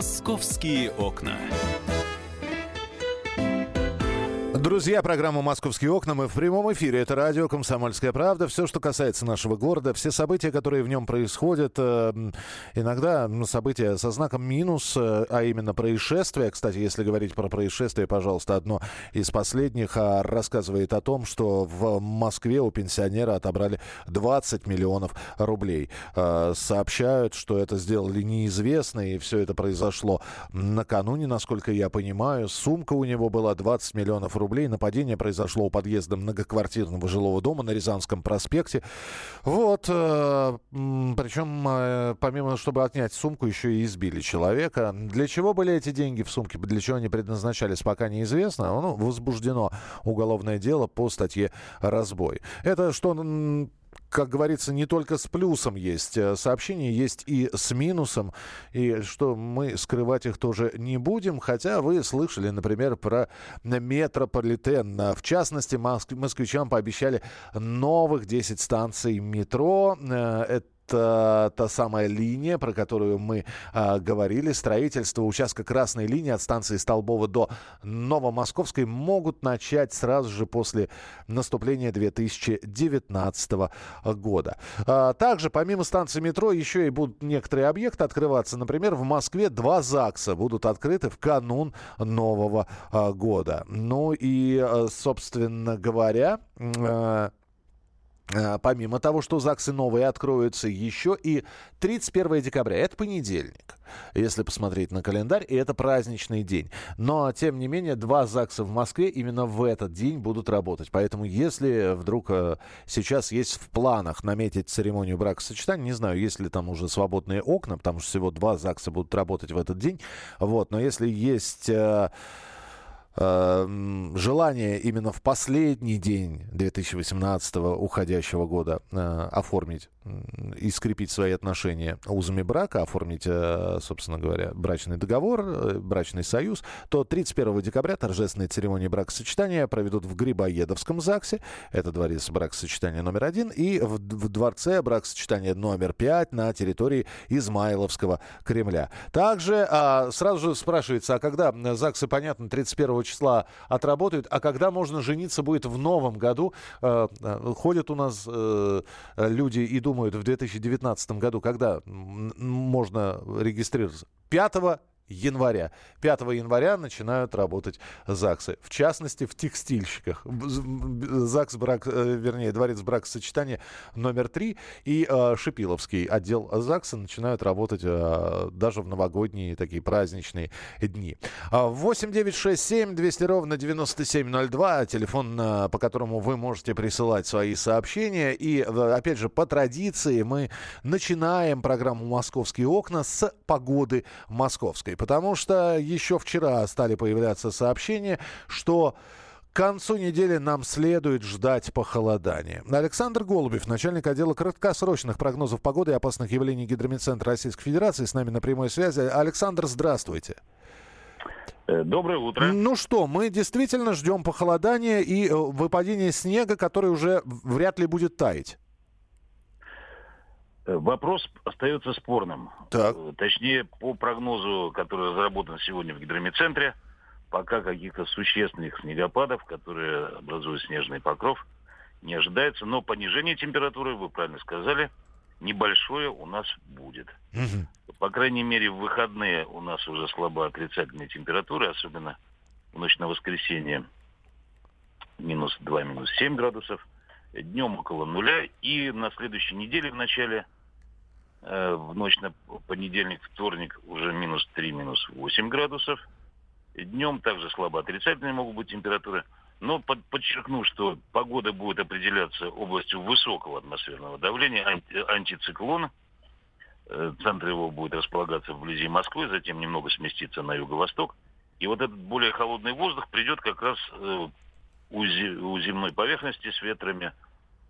Московские окна. Друзья, программа «Московские окна». Мы в прямом эфире. Это радио «Комсомольская правда». Все, что касается нашего города, все события, которые в нем происходят, э, иногда события со знаком минус, э, а именно происшествия. Кстати, если говорить про происшествия, пожалуйста, одно из последних а, рассказывает о том, что в Москве у пенсионера отобрали 20 миллионов рублей. Э, сообщают, что это сделали неизвестные, и все это произошло накануне, насколько я понимаю. Сумка у него была 20 миллионов рублей. Нападение произошло у подъезда многоквартирного жилого дома на Рязанском проспекте. Вот. Э, причем, э, помимо, чтобы отнять сумку, еще и избили человека. Для чего были эти деньги в сумке? Для чего они предназначались, пока неизвестно. Ну, возбуждено уголовное дело по статье «Разбой». Это что как говорится, не только с плюсом есть э, сообщения, есть и с минусом, и что мы скрывать их тоже не будем, хотя вы слышали, например, про метрополитен. В частности, москвичам пообещали новых 10 станций метро. Э, это э, та самая линия, про которую мы э, говорили. Строительство участка красной линии от станции Столбова до Новомосковской могут начать сразу же после наступления 2019 года. А, также помимо станции метро еще и будут некоторые объекты открываться. Например, в Москве два ЗАГСа будут открыты в канун Нового а, года. Ну и, собственно говоря, э, помимо того, что ЗАГСы новые откроются, еще и 31 декабря. Это понедельник, если посмотреть на календарь, и это праздничный день. Но, тем не менее, два ЗАГСа в Москве именно в этот день будут работать. Поэтому, если вдруг э, сейчас есть в планах наметить церемонию бракосочетания, не знаю, есть ли там уже свободные окна, потому что всего два ЗАГСа будут работать в этот день. Вот, но если есть... Эм, желание именно в последний день 2018 уходящего года э, оформить и скрепить свои отношения узами брака, оформить, э, собственно говоря, брачный договор, э, брачный союз, то 31 декабря торжественные церемонии бракосочетания проведут в Грибоедовском ЗАГСе, это дворец бракосочетания номер один, и в, в дворце бракосочетания номер пять на территории Измайловского Кремля. Также а, сразу же спрашивается, а когда ЗАГСы, понятно, 31 числа отработают, а когда можно жениться будет в новом году? Э, ходят у нас э, люди и думают в 2019 году, когда можно регистрироваться? 5 января. 5 января начинают работать ЗАГСы. В частности, в текстильщиках. ЗАГС, брак, э, вернее, дворец бракосочетания номер 3 и э, Шипиловский отдел ЗАГСа начинают работать э, даже в новогодние такие праздничные дни. 8 9 6 7 200 ровно 9702. Телефон, э, по которому вы можете присылать свои сообщения. И, э, опять же, по традиции мы начинаем программу «Московские окна» с погоды московской потому что еще вчера стали появляться сообщения, что к концу недели нам следует ждать похолодания. Александр Голубев, начальник отдела краткосрочных прогнозов погоды и опасных явлений Гидромедцентра Российской Федерации, с нами на прямой связи. Александр, здравствуйте. Э, доброе утро. Ну что, мы действительно ждем похолодания и э, выпадения снега, который уже вряд ли будет таять. Э, вопрос остается спорным. Так. Э, точнее, по прогнозу, который разработан сегодня в гидромедцентре, пока каких-то существенных снегопадов, которые образуют снежный покров, не ожидается. Но понижение температуры, вы правильно сказали, небольшое у нас будет. Угу. По крайней мере, в выходные у нас уже слабо отрицательные температуры, особенно в ночь на воскресенье минус 2, минус 7 градусов днем около нуля. И на следующей неделе в начале, в ночь на понедельник, вторник уже минус 3, минус 8 градусов. Днем также слабо отрицательные могут быть температуры. Но под, подчеркну, что погода будет определяться областью высокого атмосферного давления, анти, антициклон. Э, центр его будет располагаться вблизи Москвы, затем немного сместиться на юго-восток. И вот этот более холодный воздух придет как раз э, у земной поверхности с ветрами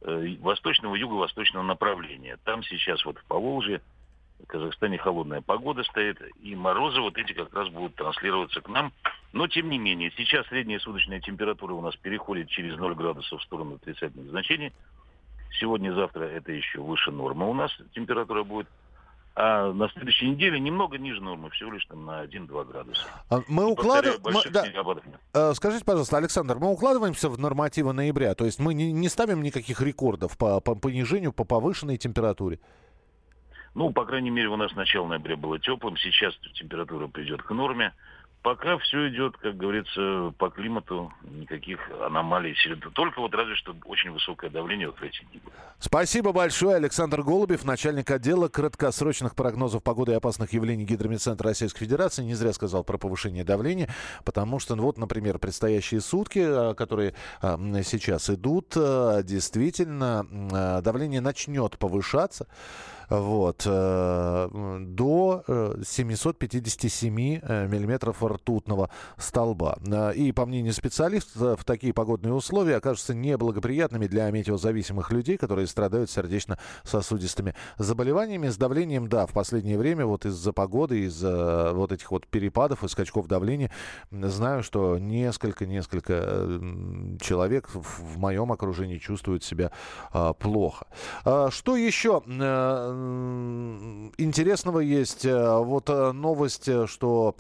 э, восточного юго-восточного направления. Там сейчас вот в Поволжье, в Казахстане холодная погода стоит, и морозы вот эти как раз будут транслироваться к нам. Но, тем не менее, сейчас средняя суточная температура у нас переходит через 0 градусов в сторону отрицательных значений. Сегодня-завтра это еще выше нормы у нас температура будет. А на следующей неделе немного ниже нормы, всего лишь там на 1-2 градуса. А мы укладываем... Да. Э, скажите, пожалуйста, Александр, мы укладываемся в нормативы ноября, то есть мы не, не ставим никаких рекордов по, по понижению, по повышенной температуре? Ну, по крайней мере, у нас начало ноября было теплым, сейчас температура придет к норме. Пока все идет, как говорится, по климату, никаких аномалий. Только вот разве что очень высокое давление вот в эти дни. Спасибо большое. Александр Голубев, начальник отдела краткосрочных прогнозов погоды и опасных явлений Гидромедцентра Российской Федерации. Не зря сказал про повышение давления, потому что, ну, вот, например, предстоящие сутки, а, которые а, сейчас идут, а, действительно, давление начнет повышаться вот, э, до 757 э, э, миллиметров ртутного столба. И, по мнению специалистов, такие погодные условия окажутся неблагоприятными для метеозависимых людей, которые страдают сердечно-сосудистыми заболеваниями. С давлением, да, в последнее время вот из-за погоды, из-за вот этих вот перепадов и скачков давления, знаю, что несколько-несколько человек в моем окружении чувствуют себя плохо. Что еще? Интересного есть э, вот э, новость, э, что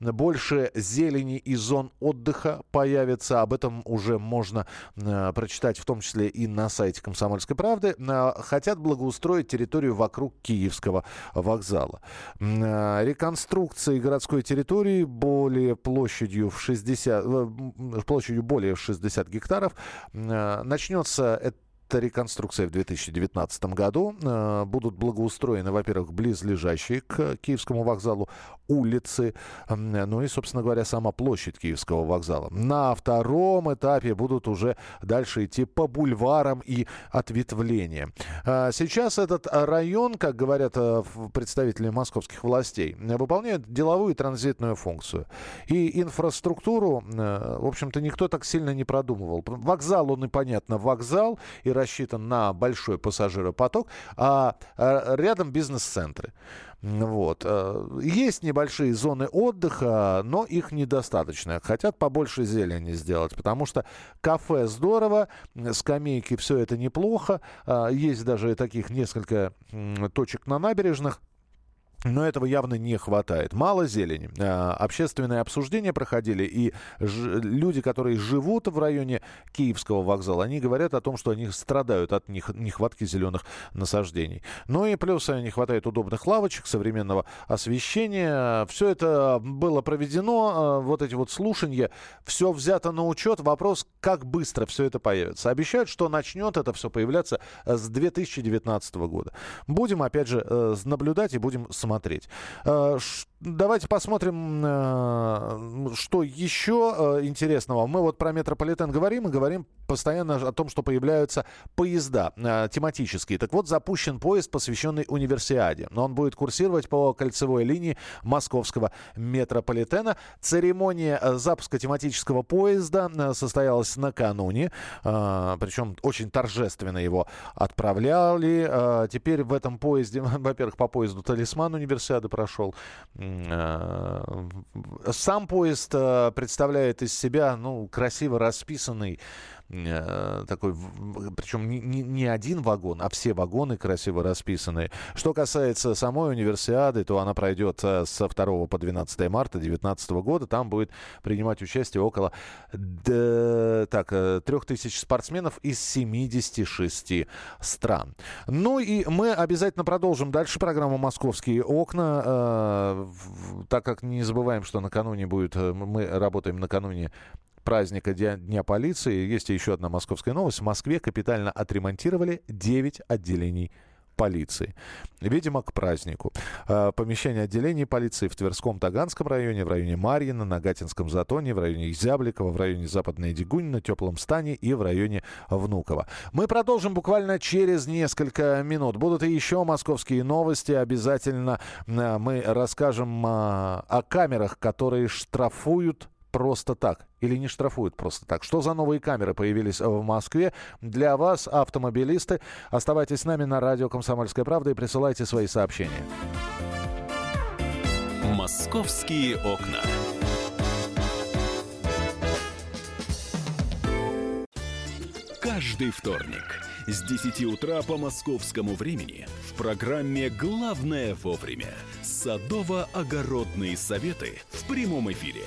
больше зелени и зон отдыха появится. Об этом уже можно э, прочитать в том числе и на сайте «Комсомольской правды». Э, хотят благоустроить территорию вокруг Киевского вокзала. Э, реконструкции городской территории более площадью в 60, э, площадью более 60 гектаров начнется это реконструкция в 2019 году. Э, будут благоустроены, во-первых, близлежащие к Киевскому вокзалу улицы, ну и, собственно говоря, сама площадь Киевского вокзала. На втором этапе будут уже дальше идти по бульварам и ответвления. Э, сейчас этот район, как говорят э, представители московских властей, выполняет деловую и транзитную функцию. И инфраструктуру, в общем-то, никто так сильно не продумывал. Вокзал, он и понятно, вокзал, и рассчитан на большой пассажиропоток, а, а рядом бизнес-центры. Вот. Э, есть небольшие зоны отдыха, но их недостаточно. Хотят побольше зелени сделать, потому что кафе здорово, скамейки все это неплохо. А, есть даже таких несколько точек на набережных. Но этого явно не хватает. Мало зелени. А, общественные обсуждения проходили, и люди, которые живут в районе Киевского вокзала, они говорят о том, что они страдают от нехватки зеленых насаждений. Ну и плюс не хватает удобных лавочек, современного освещения. Все это было проведено, а, вот эти вот слушания, все взято на учет. Вопрос, как быстро все это появится. Обещают, что начнет это все появляться с 2019 года. Будем, опять же, э, наблюдать и будем смотреть смотреть. Э, давайте посмотрим, э, что еще э, интересного. Мы вот про метрополитен говорим и говорим постоянно о том, что появляются поезда тематические. Так вот, запущен поезд, посвященный универсиаде. Он будет курсировать по кольцевой линии московского метрополитена. Церемония запуска тематического поезда состоялась накануне. Причем очень торжественно его отправляли. Теперь в этом поезде, во-первых, по поезду «Талисман» универсиады прошел. Э, сам поезд э, представляет из себя ну, красиво расписанный такой, причем не, не, не один вагон, а все вагоны красиво расписаны. Что касается самой универсиады, то она пройдет э, со 2 по 12 марта 2019 года. Там будет принимать участие около да, так, 3000 э, спортсменов из 76 стран. Ну и мы обязательно продолжим дальше программу «Московские окна», э, так как не забываем, что накануне будет, мы работаем накануне праздника Дня полиции. Есть еще одна московская новость. В Москве капитально отремонтировали 9 отделений полиции. Видимо, к празднику. А, помещение отделений полиции в Тверском Таганском районе, в районе Марьина, на Гатинском Затоне, в районе Изябликова, в районе Западной Дегунина, Теплом Стане и в районе Внуково. Мы продолжим буквально через несколько минут. Будут и еще московские новости. Обязательно а, мы расскажем а, о камерах, которые штрафуют просто так или не штрафуют просто так. Что за новые камеры появились в Москве? Для вас, автомобилисты, оставайтесь с нами на радио «Комсомольская правда» и присылайте свои сообщения. «Московские окна». Каждый вторник – С 10 утра по московскому времени в программе «Главное вовремя» садово-огородные советы в прямом эфире.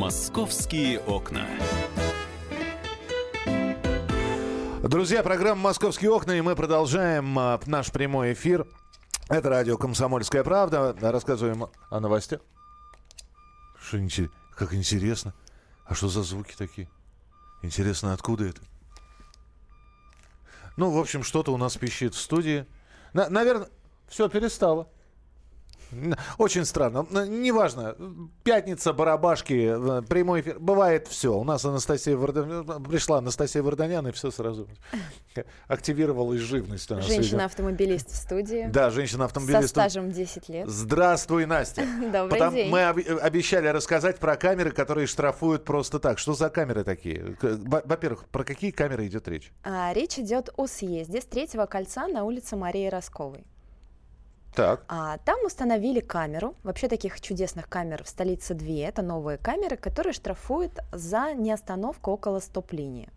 «Московские окна». Друзья, программа «Московские окна», и мы продолжаем а, наш прямой эфир. Это радио «Комсомольская правда». Рассказываем о новостях. Что, как интересно. А что за звуки такие? Интересно, откуда это? Ну, в общем, что-то у нас пищит в студии. На, наверное, все перестало. Очень странно. Неважно. Пятница, барабашки, прямой эфир. Бывает все. У нас Анастасия Варданян... Пришла Анастасия Варданян, и все сразу активировалась живность. Женщина-автомобилист в студии. Да, женщина-автомобилист. Со стажем 10 лет. Здравствуй, Настя. Добрый Потом день. Мы обещали рассказать про камеры, которые штрафуют просто так. Что за камеры такие? Во-первых, про какие камеры идет речь? А, речь идет о съезде с третьего кольца на улице Марии Росковой. Так. А, там установили камеру. Вообще таких чудесных камер в столице две. Это новые камеры, которые штрафуют за неостановку около стоп-линии.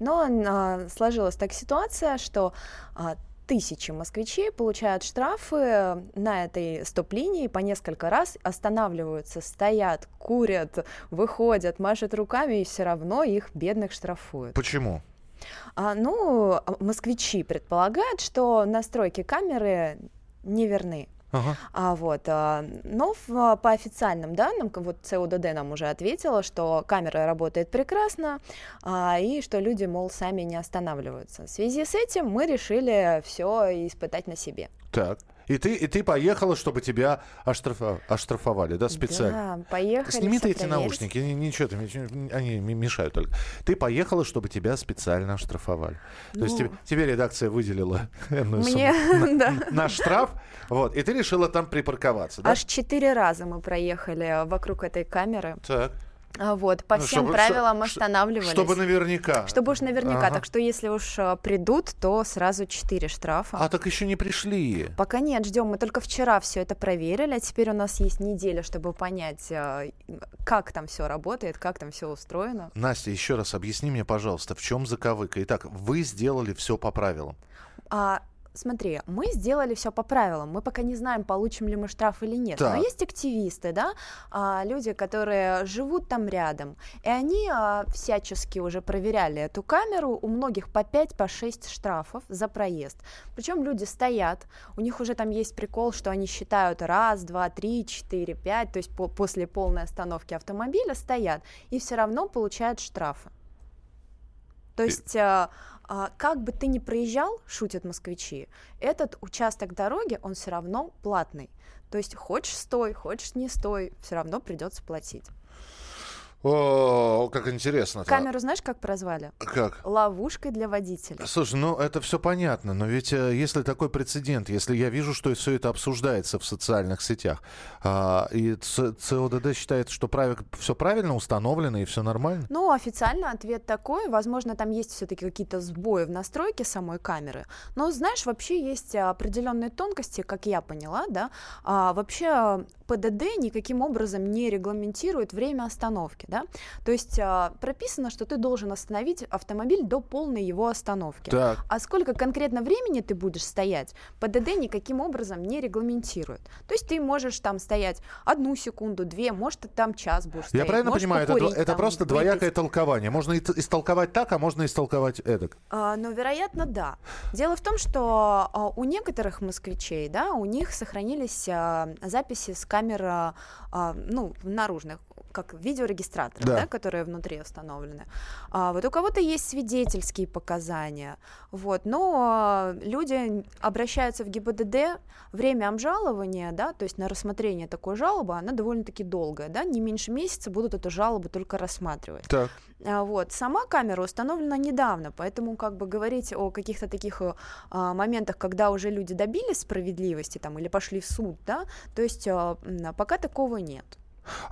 Но а, сложилась так ситуация, что а, тысячи москвичей получают штрафы на этой стоп-линии по несколько раз, останавливаются, стоят, курят, выходят, машут руками, и все равно их бедных штрафуют. Почему? А, ну, москвичи предполагают, что настройки камеры неверны. Ага. А, вот, а, но в, а, по официальным данным, вот ЦУДД нам уже ответила, что камера работает прекрасно, а, и что люди, мол, сами не останавливаются. В связи с этим мы решили все испытать на себе. Так. И ты, и ты поехала, чтобы тебя оштрафа, оштрафовали, да, специально? Да, поехали. Сними ты эти наушники, ничего, они мешают только. Ты поехала, чтобы тебя специально оштрафовали. Ну, То есть тебе, тебе редакция выделила мне, на, на штраф, вот, и ты решила там припарковаться, да? Аж четыре раза мы проехали вокруг этой камеры. Так. А, вот, по ну, всем чтобы, правилам останавливались. Чтобы наверняка. Чтобы уж наверняка. Ага. Так что если уж а, придут, то сразу 4 штрафа. А так еще не пришли. Пока нет, ждем. Мы только вчера все это проверили, а теперь у нас есть неделя, чтобы понять, а, как там все работает, как там все устроено. Настя, еще раз объясни мне, пожалуйста, в чем заковыка. Итак, вы сделали все по правилам. А, смотри, мы сделали все по правилам, мы пока не знаем, получим ли мы штраф или нет. Так. Но есть активисты, да, а, люди, которые живут там рядом, и они а, всячески уже проверяли эту камеру, у многих по 5, по 6 штрафов за проезд. Причем люди стоят, у них уже там есть прикол, что они считают раз, два, три, четыре, пять, то есть по после полной остановки автомобиля стоят и все равно получают штрафы. То есть а, а, как бы ты ни проезжал, шутят москвичи, этот участок дороги, он все равно платный. То есть хочешь стой, хочешь не стой, все равно придется платить. О, как интересно. Камеру знаешь, как прозвали? Как? Ловушкой для водителя. Слушай, ну это все понятно, но ведь э, если такой прецедент, если я вижу, что все это обсуждается в социальных сетях, а, и ЦОДД считает, что прав... все правильно установлено и все нормально? Ну, официально ответ такой. Возможно, там есть все-таки какие-то сбои в настройке самой камеры. Но, знаешь, вообще есть определенные тонкости, как я поняла, да. А, вообще ПДД никаким образом не регламентирует время остановки, да? То есть а, прописано, что ты должен остановить автомобиль до полной его остановки. Так. А сколько конкретно времени ты будешь стоять, ПДД никаким образом не регламентирует. То есть ты можешь там стоять одну секунду, две, может, ты там час будешь стоять. Я правильно можешь понимаю, покурить, это, это там, просто выпить. двоякое толкование. Можно истолковать так, а можно истолковать эдак. А, ну, вероятно, да. Дело в том, что а, у некоторых москвичей, да, у них сохранились а, записи с камер, а, ну, наружных как видеорегистраторов видеорегистраторов, да. Да, которые внутри установлены. А, вот у кого-то есть свидетельские показания, вот, но люди обращаются в ГИБДД, время обжалования, да, то есть на рассмотрение такой жалобы, она довольно-таки долгая, да, не меньше месяца будут эту жалобу только рассматривать. Так. А, вот, сама камера установлена недавно, поэтому как бы говорить о каких-то таких а, моментах, когда уже люди добились справедливости там или пошли в суд, да, то есть а, пока такого нет.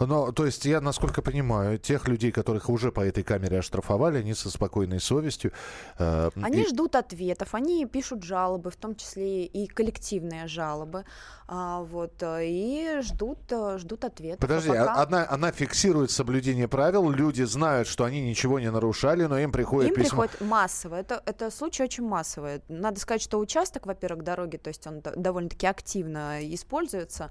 Но, то есть, я, насколько понимаю, тех людей, которых уже по этой камере оштрафовали, они со спокойной совестью. Э, они и... ждут ответов, они пишут жалобы, в том числе и коллективные жалобы, а, вот, и ждут, э, ждут ответов. Подожди, а пока... она, она фиксирует соблюдение правил, люди знают, что они ничего не нарушали, но им приходит им письмо. приходит массово, это, это случай очень массовый. Надо сказать, что участок, во-первых, дороги, то есть он довольно-таки активно используется,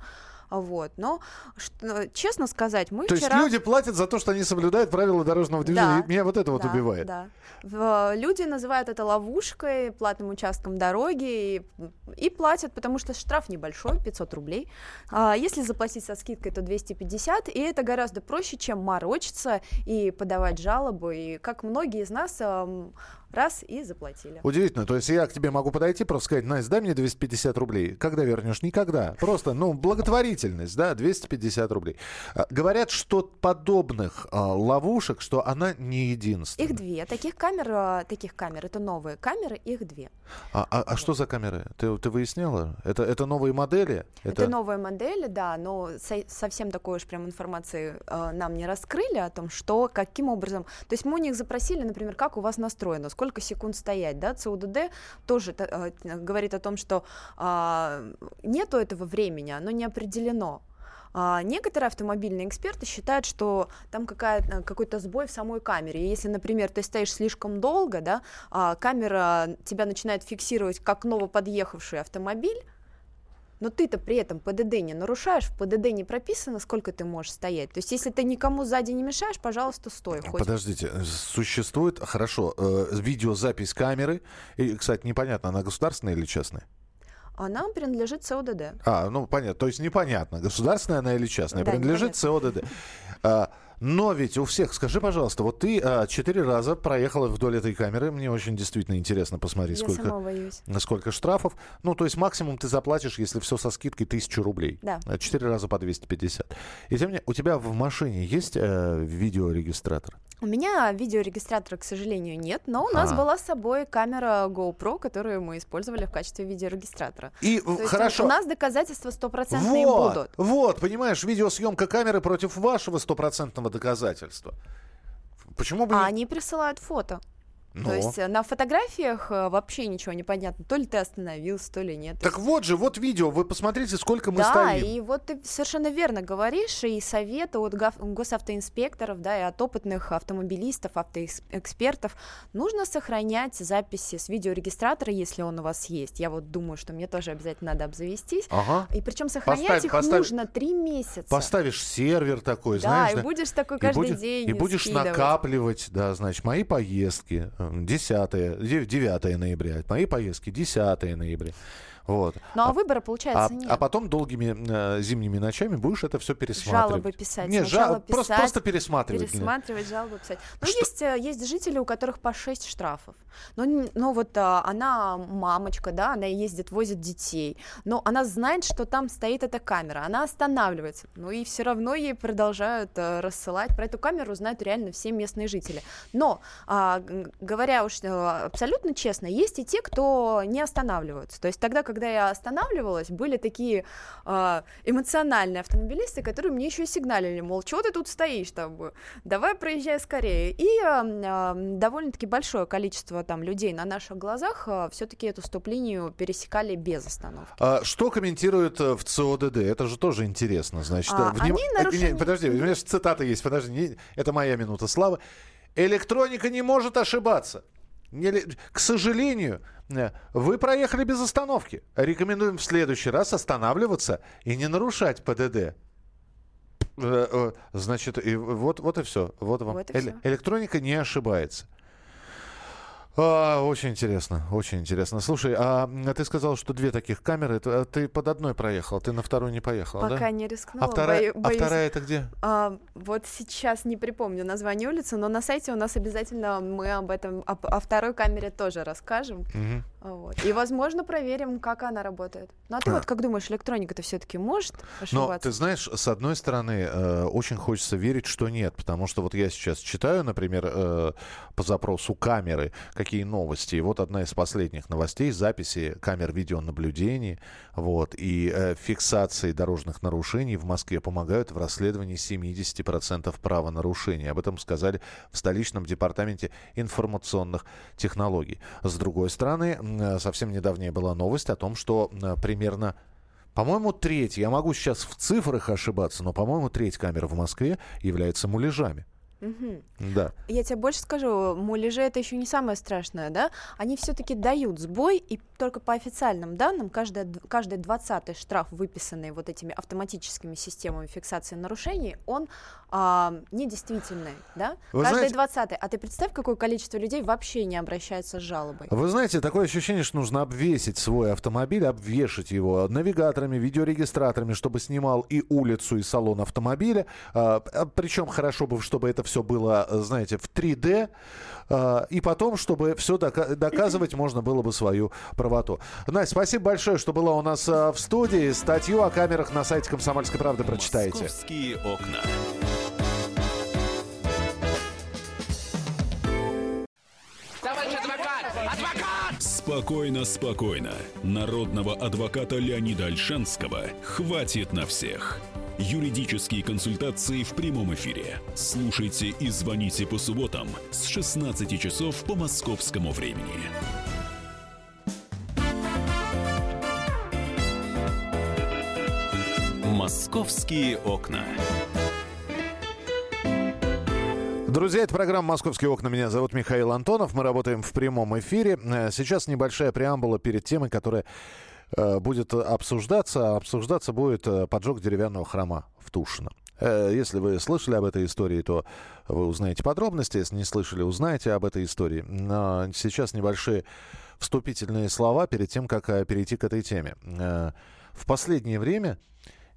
вот. Но, что, честно сказать, мы то вчера... То есть люди платят за то, что они соблюдают правила дорожного движения. Да. Меня вот это да, вот убивает. Да. Люди называют это ловушкой, платным участком дороги, и, и платят, потому что штраф небольшой, 500 рублей. А если заплатить со скидкой, то 250, и это гораздо проще, чем морочиться и подавать жалобы. И как многие из нас раз и заплатили. Удивительно. То есть я к тебе могу подойти, просто сказать, Настя, дай мне 250 рублей. Когда вернешь? Никогда. Просто, ну, благотворительность, да, 250 рублей. А, говорят, что подобных а, ловушек, что она не единственная. Их две. Таких камер, а, таких камер, это новые камеры, их две. А, а, а что за камеры? Ты, ты выясняла? Это, это новые модели? Это... это новые модели, да, но со, совсем такой уж прям информации э, нам не раскрыли о том, что, каким образом. То есть мы у них запросили, например, как у вас настроено, сколько сколько секунд стоять, да, ЦУДД тоже э, говорит о том, что э, нету этого времени, оно не определено, а некоторые автомобильные эксперты считают, что там какая, какой-то сбой в самой камере. Если, например, ты стоишь слишком долго, да, а камера тебя начинает фиксировать как новоподъехавший автомобиль, но ты-то при этом ПДД не нарушаешь, в ПДД не прописано, сколько ты можешь стоять. То есть, если ты никому сзади не мешаешь, пожалуйста, стой. Хоть. Подождите, существует, хорошо, э, видеозапись камеры, и, кстати, непонятно, она государственная или частная? Она принадлежит ЦОДД. А, ну понятно. То есть непонятно, государственная она или частная. Да, принадлежит ЦОДД. А, но ведь у всех, скажи, пожалуйста, вот ты а, четыре раза проехала вдоль этой камеры. Мне очень действительно интересно посмотреть, Я сколько, сколько штрафов. Ну, то есть максимум ты заплатишь, если все со скидкой, тысячу рублей. Да. А четыре раза по 250. И тем не у тебя в машине есть э, видеорегистратор? У меня видеорегистратора, к сожалению, нет, но у нас а. была с собой камера GoPro, которую мы использовали в качестве видеорегистратора. И То хорошо. у нас доказательства стопроцентные вот, будут. Вот, понимаешь, видеосъемка камеры против вашего стопроцентного доказательства. Почему бы а они присылают фото. Но. То есть э, на фотографиях э, вообще ничего не понятно, то ли ты остановился, то ли нет. Так вот же, вот видео, вы посмотрите, сколько мы да, стоим. Да, и вот ты совершенно верно говоришь, и советы от госавтоинспекторов, да, и от опытных автомобилистов, автоэкспертов, нужно сохранять записи с видеорегистратора, если он у вас есть. Я вот думаю, что мне тоже обязательно надо обзавестись. Ага. И причем сохранять поставь, их поставь, нужно три месяца. Поставишь сервер такой, да, знаешь. Да, и будешь такой каждый и будешь, день И будешь скидывать. накапливать, да, значит, мои поездки 10 9 ноября. Мои поездки 10 ноября. Вот. Ну а, а выбора получается а, нет. А потом долгими э, зимними ночами будешь это все пересматривать. Жалобы писать. Нет, жал... писать, просто, просто пересматривать. Пересматривать, жалобы писать. Ну, есть, э, есть жители, у которых по 6 штрафов. Ну, ну вот а, она мамочка, да, она ездит, возит детей, но она знает, что там стоит эта камера, она останавливается, ну и все равно ей продолжают а, рассылать. Про эту камеру знают реально все местные жители. Но, а, говоря уж абсолютно честно, есть и те, кто не останавливаются. То есть тогда, когда я останавливалась, были такие э, эмоциональные автомобилисты, которые мне еще и сигналили, мол, что ты тут стоишь, там, давай проезжай скорее. И э, э, довольно-таки большое количество там людей на наших глазах э, все-таки эту стоп-линию пересекали без остановки. А что комментируют э, в ЦОДД? Это же тоже интересно, значит. А, вним... они нарушение... Нет, подожди, у меня цитата есть, подожди, это моя минута славы. Электроника не может ошибаться. К сожалению, э, вы проехали без остановки. Рекомендуем в следующий раз останавливаться и не нарушать ПДД. Э, э, значит, и вот, вот и все. Вот вам. Вот и все. Электроника не ошибается. А, очень интересно, очень интересно. Слушай, а ты сказал, что две таких камеры. А ты под одной проехал, ты на вторую не поехала, Пока да? не рискнула. А вторая, бою, а вторая это где? А, вот сейчас не припомню название улицы, но на сайте у нас обязательно мы об этом, о, о второй камере тоже расскажем. Угу. Вот. И, возможно, проверим, как она работает. Ну, а ты а. вот как думаешь, электроника-то все-таки может ошибаться? Но ты знаешь, с одной стороны, э, очень хочется верить, что нет, потому что вот я сейчас читаю, например, э, по запросу камеры, какие новости. И вот одна из последних новостей, записи камер видеонаблюдения, вот, и э, фиксации дорожных нарушений в Москве помогают в расследовании 70% правонарушений. Об этом сказали в столичном департаменте информационных технологий. С другой стороны, совсем недавняя была новость о том, что э, примерно по-моему, треть, я могу сейчас в цифрах ошибаться, но, по-моему, треть камер в Москве является муляжами. Угу. Да. Я тебе больше скажу, муляжи это еще не самое страшное, да? Они все-таки дают сбой, и только по официальным данным каждый, каждый 20 штраф, выписанный вот этими автоматическими системами фиксации нарушений, он а, недействительный, да? Вы каждый знаете... 20 А ты представь, какое количество людей вообще не обращается с жалобой. Вы знаете, такое ощущение, что нужно обвесить свой автомобиль, обвешать его навигаторами, видеорегистраторами, чтобы снимал и улицу, и салон автомобиля. А, а причем хорошо бы, чтобы это все было, знаете, в 3D, э, и потом, чтобы все доказывать, можно было бы свою правоту. Настя, спасибо большое, что была у нас э, в студии. Статью о камерах на сайте «Комсомольской правды» прочитайте. Московские окна. Спокойно, спокойно. Народного адвоката Леонида Альшанского хватит на всех. Юридические консультации в прямом эфире. Слушайте и звоните по субботам с 16 часов по московскому времени. Московские окна. Друзья, это программа «Московские окна». Меня зовут Михаил Антонов. Мы работаем в прямом эфире. Э, сейчас небольшая преамбула перед темой, которая Э, будет обсуждаться. Обсуждаться будет э, поджог деревянного храма в Тушино. Если вы слышали об этой истории, то вы узнаете подробности. Если не слышали, узнаете об этой истории. Но сейчас небольшие вступительные слова перед тем, как перейти к этой теме. В последнее время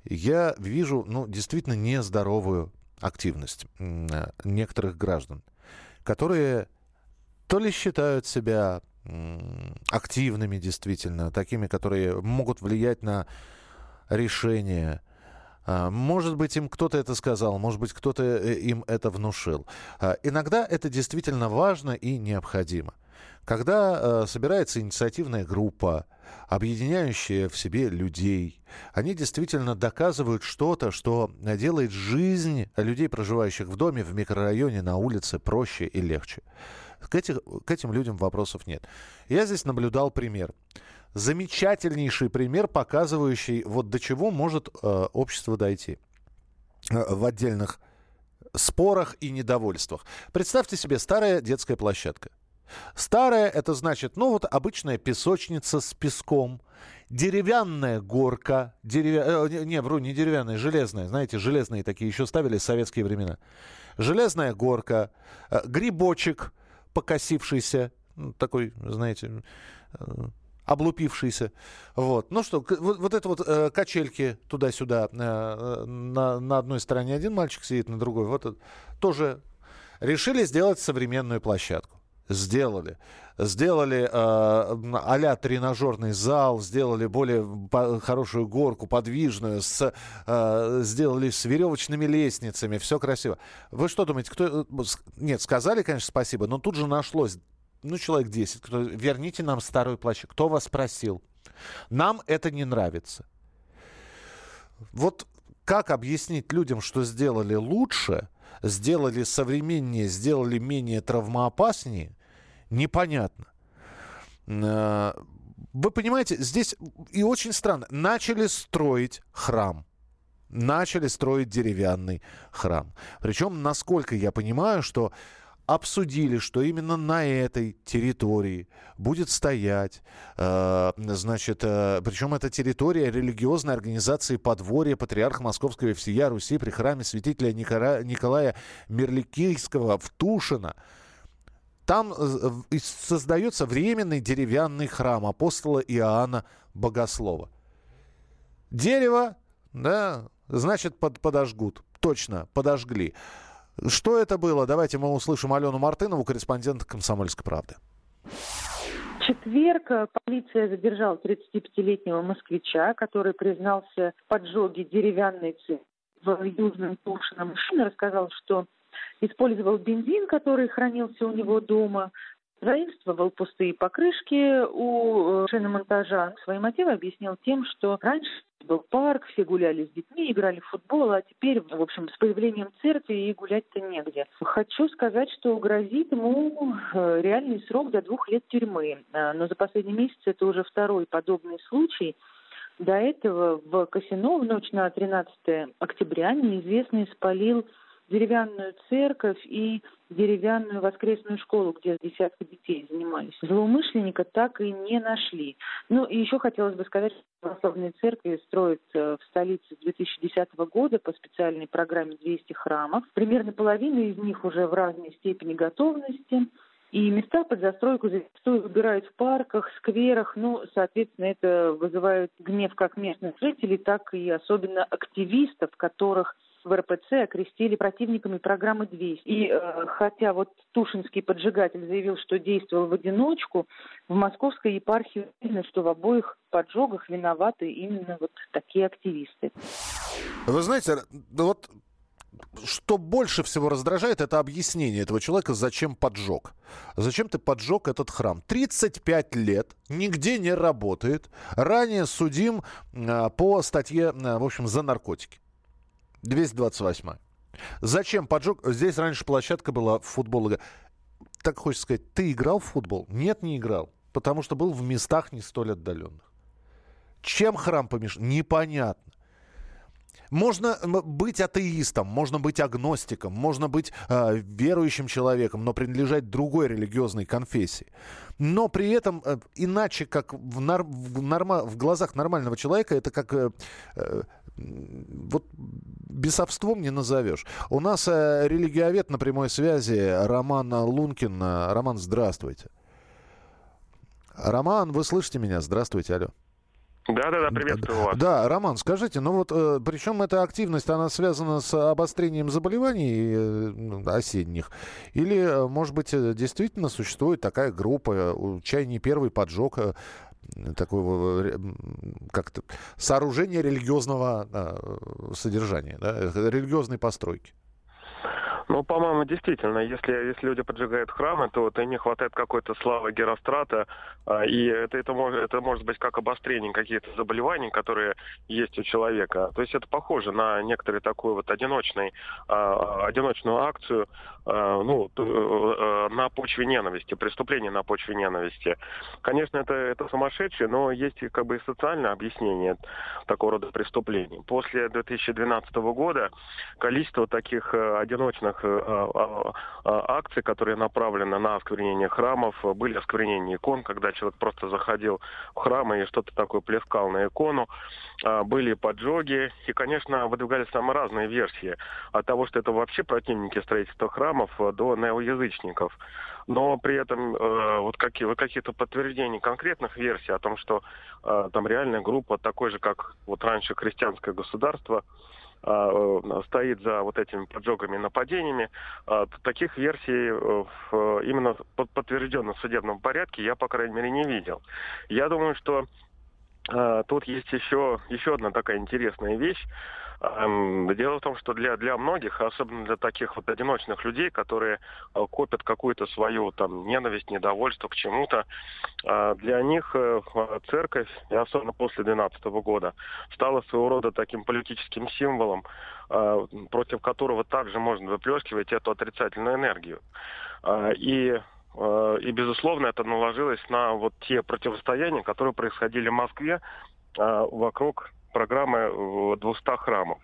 я вижу ну, действительно нездоровую активность некоторых граждан, которые то ли считают себя активными действительно, такими, которые могут влиять на решение. А, может быть, им кто-то это сказал, может быть, кто-то э, им это внушил. А, иногда это действительно важно и необходимо. Когда э, собирается инициативная группа, объединяющая в себе людей, они действительно доказывают что-то, что делает жизнь людей, проживающих в доме, в микрорайоне, на улице проще и легче. К, этих, к этим людям вопросов нет. Я здесь наблюдал пример. Замечательнейший пример, показывающий, вот до чего может э, общество дойти э, в отдельных спорах и недовольствах. Представьте себе старая детская площадка. Старая это значит, ну вот обычная песочница с песком, деревянная горка, деревя... э, не, вру, не деревянная, железная, знаете, железные такие еще ставили в советские времена. Железная горка, э, грибочек, покосившийся, ну, такой, знаете, э, облупившийся. Вот. Ну что, вот, вот это вот э, качельки туда-сюда. Э, на, на одной стороне один мальчик сидит, на другой. Вот тоже решили сделать современную площадку. Сделали. Сделали э, а тренажерный зал, сделали более по- хорошую горку, подвижную, с, э, сделали с веревочными лестницами, все красиво. Вы что думаете, кто... Э, нет, сказали, конечно, спасибо, но тут же нашлось, ну, человек 10, кто... верните нам старую площадь. Кто вас просил? Нам это не нравится. Вот как объяснить людям, что сделали лучше, сделали современнее, сделали менее травмоопаснее, непонятно. Э, вы понимаете, здесь и очень странно. Начали строить храм. Начали строить деревянный храм. Причем, насколько я понимаю, что обсудили, что именно на этой территории будет стоять, э, значит, э, причем это территория религиозной организации подворья Патриарха Московского и всея Руси при храме святителя Никола, Николая Мерликийского в Тушино. Там создается временный деревянный храм апостола Иоанна Богослова. Дерево, да, значит, под, подожгут. Точно, подожгли. Что это было? Давайте мы услышим Алену Мартынову, корреспондента «Комсомольской правды». В четверг э, полиция задержала 35-летнего москвича, который признался в поджоге деревянной церкви в Южном Тушино. Мужчина рассказал, что использовал бензин, который хранился у него дома, заимствовал пустые покрышки у э, шиномонтажа. Свои мотивы объяснил тем, что раньше был парк, все гуляли с детьми, играли в футбол, а теперь, в общем, с появлением церкви и гулять-то негде. Хочу сказать, что грозит ему э, реальный срок до двух лет тюрьмы. Э, но за последний месяц это уже второй подобный случай. До этого в Косино в ночь на 13 октября неизвестный спалил деревянную церковь и деревянную воскресную школу, где десятки детей занимались. Злоумышленника так и не нашли. Ну и еще хотелось бы сказать, что православные церкви строят в столице с 2010 года по специальной программе 200 храмов. Примерно половина из них уже в разной степени готовности. И места под застройку зачастую выбирают в парках, скверах. Ну, соответственно, это вызывает гнев как местных жителей, так и особенно активистов, которых в РПЦ окрестили противниками программы 200. И э, хотя вот Тушинский поджигатель заявил, что действовал в одиночку, в московской епархии уверены, что в обоих поджогах виноваты именно вот такие активисты. Вы знаете, вот что больше всего раздражает, это объяснение этого человека, зачем поджег. Зачем ты поджег этот храм? 35 лет, нигде не работает, ранее судим э, по статье, э, в общем, за наркотики. 228. Зачем поджог? Здесь раньше площадка была в футбол. Так хочется сказать, ты играл в футбол? Нет, не играл. Потому что был в местах не столь отдаленных. Чем храм помешал? Непонятно. Можно быть атеистом, можно быть агностиком, можно быть э, верующим человеком, но принадлежать другой религиозной конфессии. Но при этом э, иначе, как в, нар- в, норма- в глазах нормального человека, это как э, э, вот бесовством не назовешь. У нас э, религиовед на прямой связи Роман Лункин. Роман, здравствуйте. Роман, вы слышите меня? Здравствуйте, алло. Да, да, да, приветствую вас. Да, Роман, скажите, ну вот, э, причем эта активность, она связана с обострением заболеваний э, осенних? Или, может быть, действительно существует такая группа, чай не первый поджог такого как-то сооружения религиозного э, содержания, да, религиозной постройки. Ну, по-моему, действительно, если, если люди поджигают храмы, то это не хватает какой-то славы Герострата, а, и это, это, может, это может быть как обострение каких-то заболеваний, которые есть у человека. То есть это похоже на некоторые такую вот одиночный, а, одиночную акцию, а, ну, э, на почве ненависти, преступление на почве ненависти. Конечно, это, это сумасшедшее, но есть как бы и социальное объяснение такого рода преступлений. После 2012 года количество таких э, одиночных разных э, а, а, а, акций, которые направлены на осквернение храмов. Были осквернения икон, когда человек просто заходил в храм и что-то такое плескал на икону. Были поджоги. И, конечно, выдвигались самые разные версии. От того, что это вообще противники строительства храмов, до неоязычников но при этом э, вот какие, какие-то подтверждения конкретных версий о том, что э, там реальная группа, такой же, как вот раньше христианское государство, э, стоит за вот этими поджогами и нападениями. А, таких версий э, именно подтвержденно в судебном порядке я, по крайней мере, не видел. Я думаю, что а, тут есть еще, еще одна такая интересная вещь. Дело в том, что для, для многих, особенно для таких вот одиночных людей, которые э, копят какую-то свою там ненависть, недовольство к чему-то, а, для них э, церковь, и особенно после 2012 года, стала своего рода таким политическим символом, против которого также можно выплескивать эту отрицательную энергию. И и, безусловно, это наложилось на вот те противостояния, которые происходили в Москве вокруг программы 200 храмов.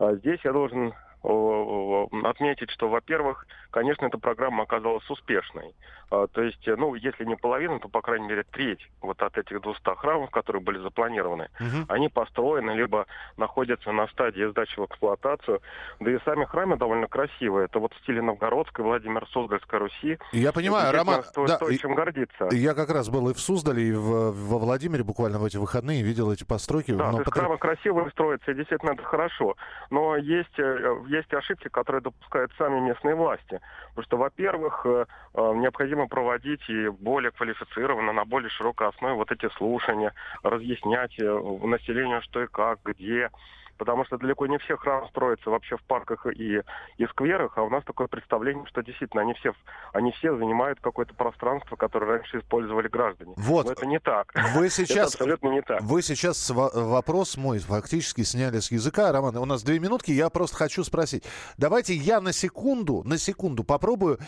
А здесь я должен отметить, что, во-первых, конечно, эта программа оказалась успешной. А, то есть, ну, если не половина, то, по крайней мере, треть вот от этих 200 храмов, которые были запланированы, угу. они построены, либо находятся на стадии сдачи в эксплуатацию. Да и сами храмы довольно красивые. Это вот в стиле Новгородской, Владимир Суздальской Руси. Я понимаю, Роман, стоит, да, стоит чем гордиться. Я как раз был и в Суздале, и в, во Владимире буквально в эти выходные видел эти постройки. Да, то есть потр... храмы красивые строятся, и действительно это хорошо. Но есть, э, есть ошибки, которые допускают сами местные власти. Потому что, во-первых, э, э, необходимо проводить и более квалифицированно, на более широкой основе вот эти слушания, разъяснять населению, что и как, где, потому что далеко не все храмы строятся вообще в парках и, и скверах, а у нас такое представление, что действительно они все, они все занимают какое-то пространство, которое раньше использовали граждане. Вот. Но это не так. Вы сейчас, это абсолютно не так. Вы сейчас вопрос мой фактически сняли с языка. Роман, у нас две минутки, я просто хочу спросить. Давайте я на секунду, на секунду попробую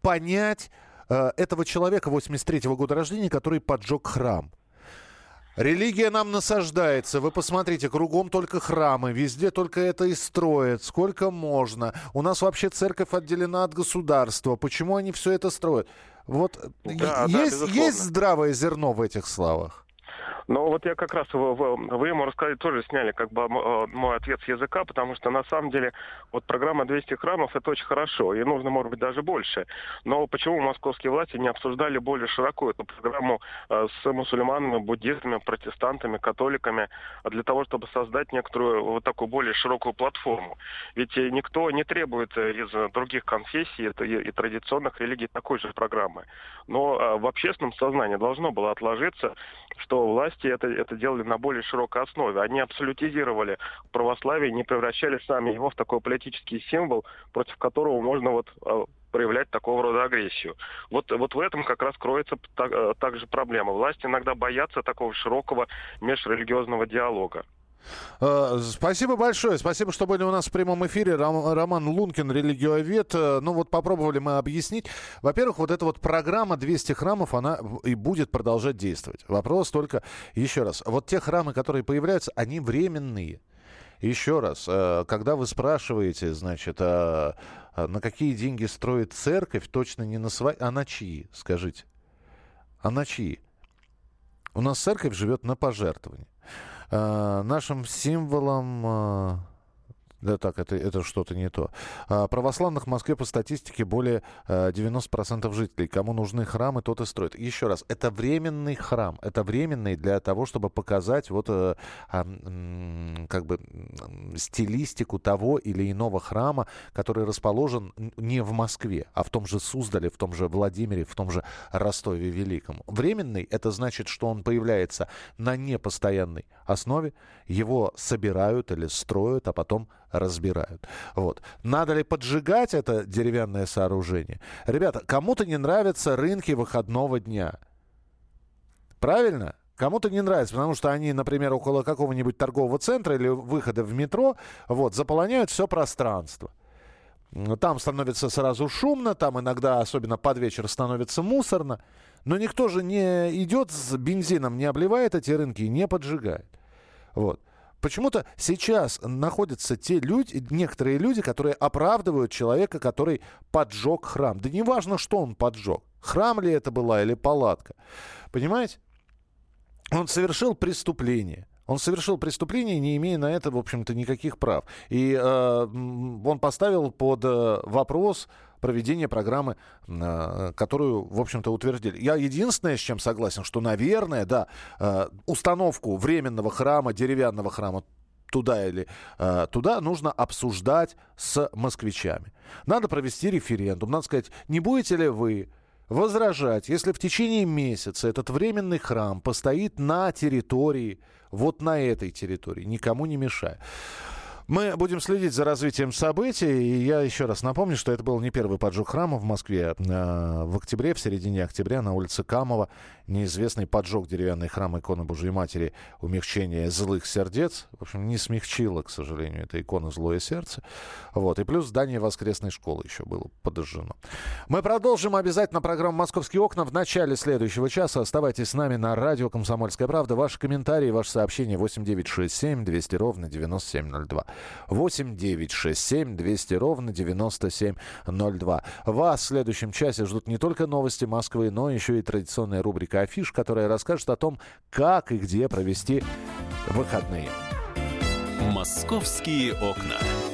понять э, этого человека 83-го года рождения, который поджег храм. Религия нам насаждается. Вы посмотрите, кругом только храмы, везде только это и строят. Сколько можно? У нас вообще церковь отделена от государства. Почему они все это строят? Вот да, есть, да, есть здравое зерно в этих словах? Но вот я как раз, вы, вы ему рассказали, тоже сняли как бы э, мой ответ с языка, потому что на самом деле вот программа 200 храмов это очень хорошо, и нужно, может быть, даже больше. Но почему московские власти не обсуждали более широко эту программу э, с мусульманами, буддистами, протестантами, католиками, для того, чтобы создать некоторую вот такую более широкую платформу? Ведь никто не требует из других конфессий и традиционных религий такой же программы. Но э, в общественном сознании должно было отложиться, что власть власти это, это делали на более широкой основе. Они абсолютизировали православие, не превращали сами его в такой политический символ, против которого можно вот а, проявлять такого рода агрессию. Вот, вот в этом как раз кроется так, э, также проблема. Власти иногда боятся такого широкого межрелигиозного диалога. Э, спасибо большое. Спасибо, что были у нас в прямом эфире. Роман Лункин, религиовед. Э, ну вот попробовали мы объяснить. Во-первых, вот эта вот программа 200 храмов, она и будет продолжать действовать. Вопрос только, еще раз, вот те храмы, которые появляются, они временные. Еще раз, э, когда вы спрашиваете, значит, а, а на какие деньги строит церковь, точно не на свои, а на чьи, скажите? А на чьи? У нас церковь живет на пожертвовании. Э, нашим символом э, да так, это, это что-то не то. А, православных в Москве по статистике более а, 90% жителей. Кому нужны храмы, тот и строит. Еще раз, это временный храм. Это временный для того, чтобы показать вот а, а, как бы стилистику того или иного храма, который расположен не в Москве, а в том же Суздале, в том же Владимире, в том же Ростове Великом. Временный – это значит, что он появляется на непостоянной основе, его собирают или строят, а потом разбирают. Вот. Надо ли поджигать это деревянное сооружение? Ребята, кому-то не нравятся рынки выходного дня. Правильно? Кому-то не нравится, потому что они, например, около какого-нибудь торгового центра или выхода в метро, вот, заполоняют все пространство. Там становится сразу шумно, там иногда, особенно под вечер, становится мусорно. Но никто же не идет с бензином, не обливает эти рынки и не поджигает. Вот. Почему-то сейчас находятся те люди, некоторые люди, которые оправдывают человека, который поджег храм. Да неважно, что он поджег. Храм ли это была или палатка. Понимаете? Он совершил преступление. Он совершил преступление, не имея на это, в общем-то, никаких прав. И э, он поставил под э, вопрос проведение программы, э, которую, в общем-то, утвердили. Я единственное, с чем согласен, что, наверное, да, э, установку временного храма, деревянного храма туда или э, туда нужно обсуждать с москвичами. Надо провести референдум. Надо сказать, не будете ли вы возражать, если в течение месяца этот временный храм постоит на территории, вот на этой территории, никому не мешая. Мы будем следить за развитием событий. И я еще раз напомню, что это был не первый поджог храма в Москве. А, в октябре, в середине октября на улице Камова неизвестный поджог деревянной храма иконы Божьей Матери умягчение злых сердец. В общем, не смягчило, к сожалению, эта икона злое сердце. Вот. И плюс здание воскресной школы еще было подожжено. Мы продолжим обязательно программу «Московские окна» в начале следующего часа. Оставайтесь с нами на радио «Комсомольская правда». Ваши комментарии, ваши сообщения 8967 200 ровно 9702. 8 9 6 7 200 ровно 9702. Вас в следующем часе ждут не только новости Москвы, но еще и традиционная рубрика «Афиш», которая расскажет о том, как и где провести выходные. «Московские окна».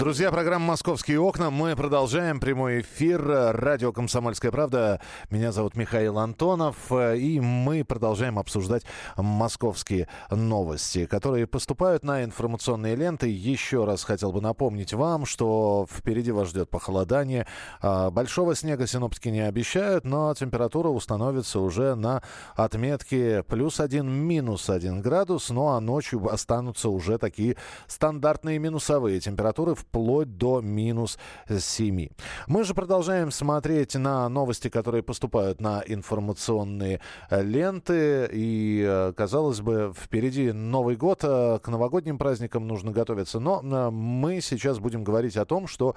Друзья, программа «Московские окна». Мы продолжаем прямой эфир. Радио «Комсомольская правда». Меня зовут Михаил Антонов. И мы продолжаем обсуждать московские новости, которые поступают на информационные ленты. Еще раз хотел бы напомнить вам, что впереди вас ждет похолодание. А, большого снега синоптики не обещают, но температура установится уже на отметке плюс один, минус один градус. Ну а ночью останутся уже такие стандартные минусовые температуры в вплоть до минус 7. Мы же продолжаем смотреть на новости, которые поступают на информационные э, ленты. И, э, казалось бы, впереди Новый год, э, к новогодним праздникам нужно готовиться. Но мы сейчас будем говорить о том, что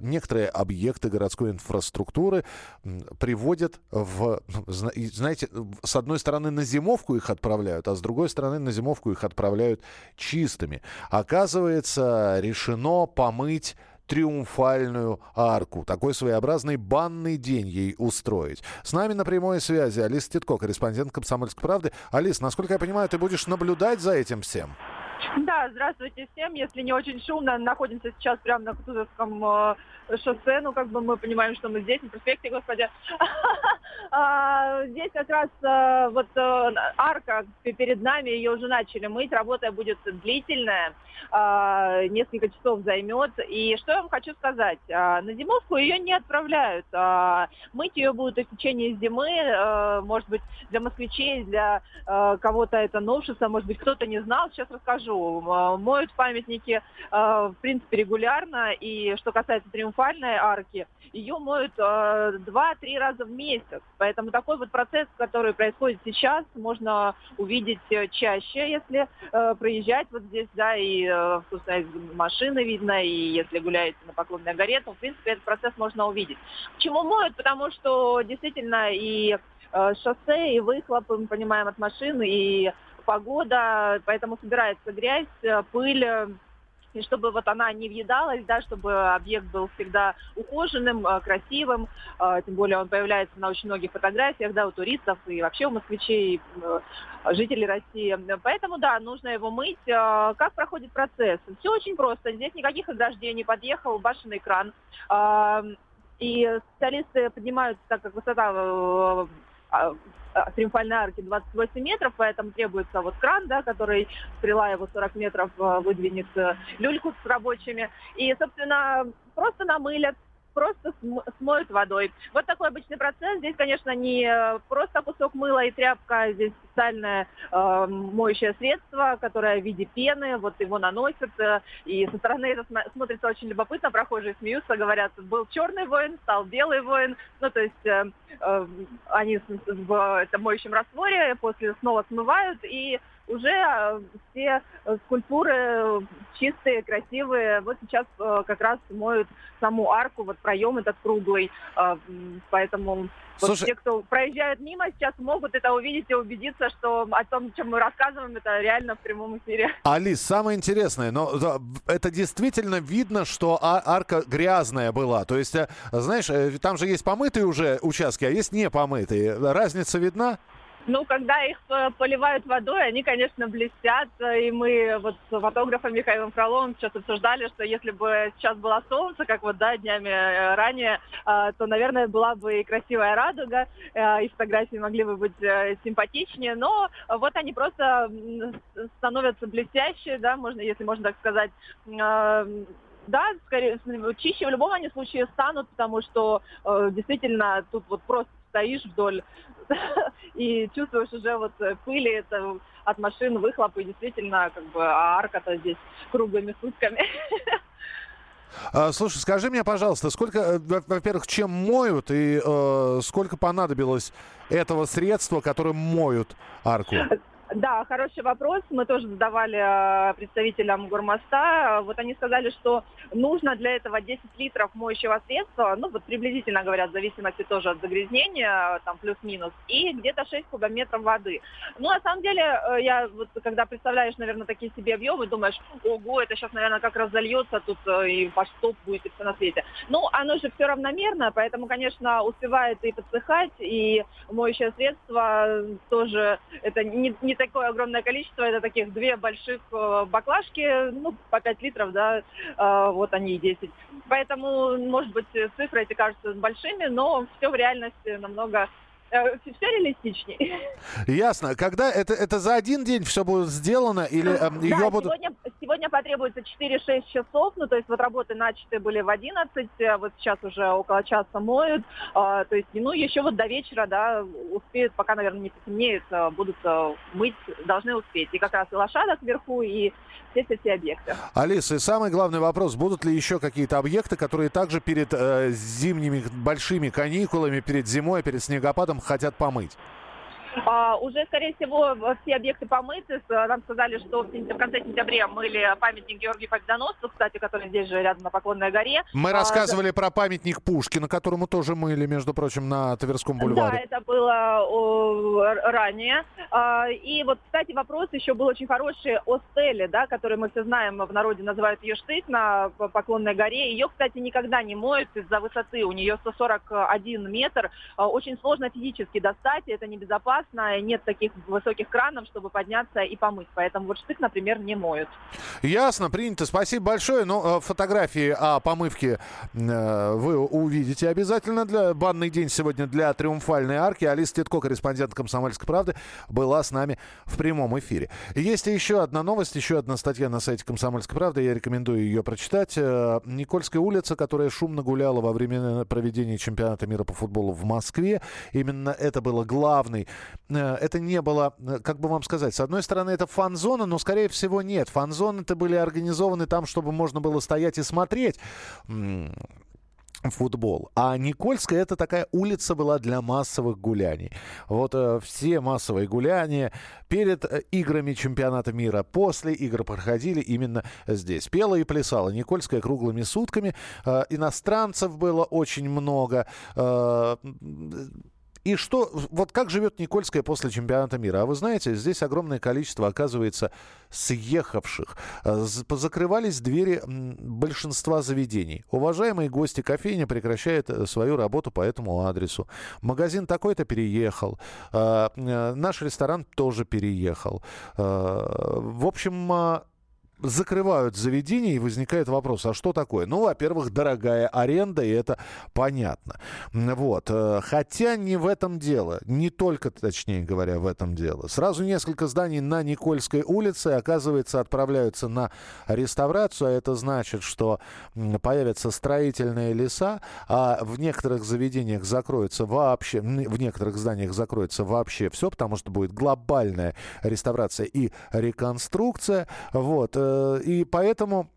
некоторые объекты городской инфраструктуры приводят в... Знаете, с одной стороны на зимовку их отправляют, а с другой стороны на зимовку их отправляют чистыми. Оказывается, решено помыть триумфальную арку. Такой своеобразный банный день ей устроить. С нами на прямой связи Алиса Титко, корреспондент «Комсомольской правды». Алис, насколько я понимаю, ты будешь наблюдать за этим всем? Да, здравствуйте всем. Если не очень шумно, находимся сейчас прямо на Кутузовском э, шоссе. Ну, как бы мы понимаем, что мы здесь, на проспекте, господи. А, здесь как раз э, вот э, арка перед нами, ее уже начали мыть. Работа будет длительная, а, несколько часов займет. И что я вам хочу сказать? А, на зимовку ее не отправляют. Мыть ее будут в течение зимы. Может быть, для москвичей, для кого-то это новшество, может быть, кто-то не знал. Сейчас расскажу. Моют памятники, в принципе, регулярно. И что касается триумфа триумфальной арки, ее моют э, два-три раза в месяц. Поэтому такой вот процесс, который происходит сейчас, можно увидеть э, чаще, если э, проезжать вот здесь, да, и э, машины видно, и если гуляете на Поклонной горе, то, в принципе, этот процесс можно увидеть. Почему моют? Потому что действительно и э, шоссе, и выхлопы, мы понимаем, от машин, и погода, поэтому собирается грязь, э, пыль, и чтобы вот она не въедалась, да, чтобы объект был всегда ухоженным, э, красивым, э, тем более он появляется на очень многих фотографиях, да, у туристов и вообще у москвичей, э, жителей России. Поэтому, да, нужно его мыть. Как проходит процесс? Все очень просто. Здесь никаких ограждений, подъехал башенный кран. И специалисты поднимаются, так как высота триумфальной арки 28 метров, поэтому требуется вот кран, да, который стрела его 40 метров э, выдвинет э, люльку с рабочими. И, собственно, просто намылят просто смоют водой. Вот такой обычный процесс. Здесь, конечно, не просто кусок мыла и тряпка, а здесь специальное э, моющее средство, которое в виде пены, вот его наносят. Э, и со стороны это смотрится очень любопытно. Прохожие смеются, говорят, был черный воин, стал белый воин. Ну, то есть э, э, они в этом моющем растворе после снова смывают и уже э, все э, скульптуры чистые, красивые. Вот сейчас э, как раз моют саму арку, вот проем этот круглый. Поэтому вот те, кто проезжает мимо, сейчас могут это увидеть и убедиться, что о том, чем мы рассказываем, это реально в прямом эфире. Алис, самое интересное, но это действительно видно, что а, арка грязная была. То есть, знаешь, там же есть помытые уже участки, а есть не помытые. Разница видна? Ну, когда их э, поливают водой, они, конечно, блестят. И мы вот с фотографом Михаилом Фроловым сейчас обсуждали, что если бы сейчас было солнце, как вот, да, днями э, ранее, э, то, наверное, была бы и красивая радуга, и фотографии могли бы быть симпатичнее. Но вот они просто становятся блестящие, да, можно, если можно так сказать, да, скорее, чище в любом они случае станут, потому что э, действительно тут вот просто стоишь вдоль и чувствуешь уже вот пыли это от машин, выхлопы, действительно, как бы, а арка-то здесь круглыми сутками. А, слушай, скажи мне, пожалуйста, сколько, э, во-первых, чем моют и э, сколько понадобилось этого средства, которым моют арку? Да, хороший вопрос. Мы тоже задавали э, представителям Гормоста. Вот они сказали, что нужно для этого 10 литров моющего средства, ну вот приблизительно говорят, в зависимости тоже от загрязнения, там плюс-минус, и где-то 6 кубометров воды. Ну, на самом деле, э, я вот когда представляешь, наверное, такие себе объемы, думаешь, ого, это сейчас, наверное, как разольется тут э, и по стоп будет и все на свете. Ну, оно же все равномерно, поэтому, конечно, успевает и подсыхать, и моющее средство тоже, это не, не такое огромное количество, это таких две больших э, баклажки, ну, по 5 литров, да, э, вот они и 10. Поэтому, может быть, цифры эти кажутся большими, но все в реальности намного все реалистичнее. Ясно. Когда это, это за один день все будет сделано или э, да, ее будут... Сегодня, сегодня потребуется 4-6 часов, ну то есть вот работы начаты были в 11, э, вот сейчас уже около часа моют, э, то есть ну еще вот до вечера, да, успеют, пока, наверное, не потемнеет, э, будут э, мыть, должны успеть. И как раз и лошадок вверху, и все эти объекты. Алиса, и самый главный вопрос, будут ли еще какие-то объекты, которые также перед э, зимними большими каникулами, перед зимой, перед снегопадом хотят помыть? А, уже, скорее всего, все объекты помыты. Нам сказали, что в, в конце сентября мыли памятник Георгию Победоносцу, кстати, который здесь же рядом на Поклонной горе. Мы а, рассказывали да. про памятник Пушкина, которому тоже мыли, между прочим, на Тверском бульваре. Да, это было о, ранее. А, и вот, кстати, вопрос еще был очень хороший о стеле, да, который мы все знаем, в народе называют ее штык на Поклонной горе. Ее, кстати, никогда не моют из-за высоты. У нее 141 метр. А, очень сложно физически достать, это небезопасно опасно, нет таких высоких кранов, чтобы подняться и помыть. Поэтому вот штык, например, не моют. Ясно, принято. Спасибо большое. Ну, э, фотографии о помывке э, вы увидите обязательно. Для банный день сегодня для Триумфальной арки. Алиса Титко, корреспондент «Комсомольской правды», была с нами в прямом эфире. Есть еще одна новость, еще одна статья на сайте «Комсомольской правды». Я рекомендую ее прочитать. Э, Никольская улица, которая шумно гуляла во время проведения чемпионата мира по футболу в Москве. Именно это было главной это не было, э, как бы вам сказать, с одной стороны, это фан-зона, но, скорее всего, нет. Фан-зоны-то были организованы там, чтобы можно было стоять и смотреть футбол. А Никольская это такая улица была для массовых гуляний. Вот э, все массовые гуляния перед э, играми чемпионата мира, после игр проходили именно здесь. Пела и плясала Никольская круглыми сутками. Э, иностранцев было очень много. Э, и что, вот как живет Никольская после чемпионата мира? А вы знаете, здесь огромное количество, оказывается, съехавших. Э, закрывались двери большинства заведений. Уважаемые гости, кофейня прекращает э, свою работу по этому адресу. Магазин такой-то переехал. Э, наш ресторан тоже переехал. В общем, закрывают заведения, и возникает вопрос, а что такое? Ну, во-первых, дорогая аренда, и это понятно. Вот. Э, хотя не в этом дело, не только, точнее говоря, в этом дело. Сразу несколько зданий на Никольской улице, оказывается, отправляются на реставрацию, а это значит, что появятся строительные леса, а в некоторых заведениях закроется вообще, в некоторых зданиях закроется вообще все, потому что будет глобальная реставрация и реконструкция. Вот. Э, и поэтому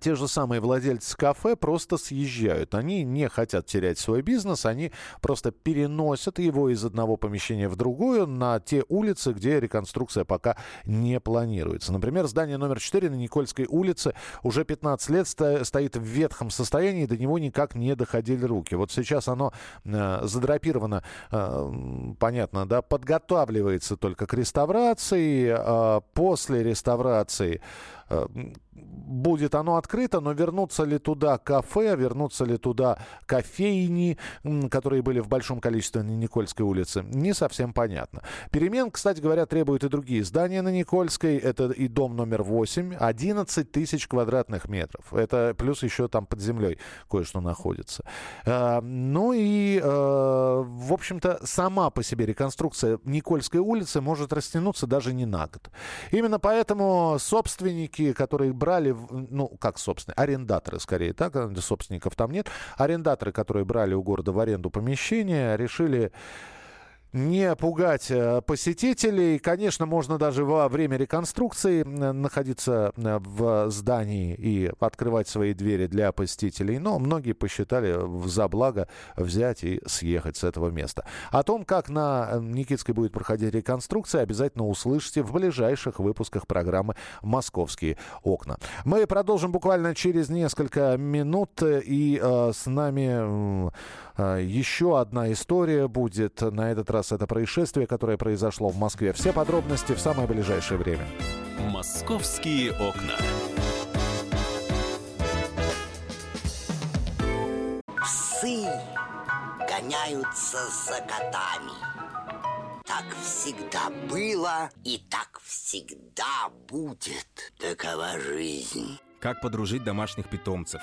те же самые владельцы кафе просто съезжают. Они не хотят терять свой бизнес, они просто переносят его из одного помещения в другую на те улицы, где реконструкция пока не планируется. Например, здание номер 4 на Никольской улице уже 15 лет стоит в ветхом состоянии, до него никак не доходили руки. Вот сейчас оно э, задрапировано, э, понятно, да, подготавливается только к реставрации. Э, после реставрации э, будет оно открыто, но вернутся ли туда кафе, вернутся ли туда кофейни, которые были в большом количестве на Никольской улице, не совсем понятно. Перемен, кстати говоря, требуют и другие здания на Никольской. Это и дом номер 8, 11 тысяч квадратных метров. Это плюс еще там под землей кое-что находится. А, ну и, э, в общем-то, сама по себе реконструкция Никольской улицы может растянуться даже не на год. Именно поэтому собственники собственники, которые брали, ну, как собственники, арендаторы скорее, так, собственников там нет, арендаторы, которые брали у города в аренду помещения, решили не пугать э, посетителей. Конечно, можно даже во время реконструкции находиться э, в здании и открывать свои двери для посетителей, но многие посчитали за благо взять и съехать с этого места. О том, как на э, Никитской будет проходить реконструкция, обязательно услышите в ближайших выпусках программы «Московские окна». Мы продолжим буквально через несколько минут, и э, с нами э, еще одна история будет. На этот раз раз это происшествие, которое произошло в Москве. Все подробности в самое ближайшее время. «Московские окна». Псы гоняются за котами. Так всегда было и так всегда будет. Такова жизнь. Как подружить домашних питомцев,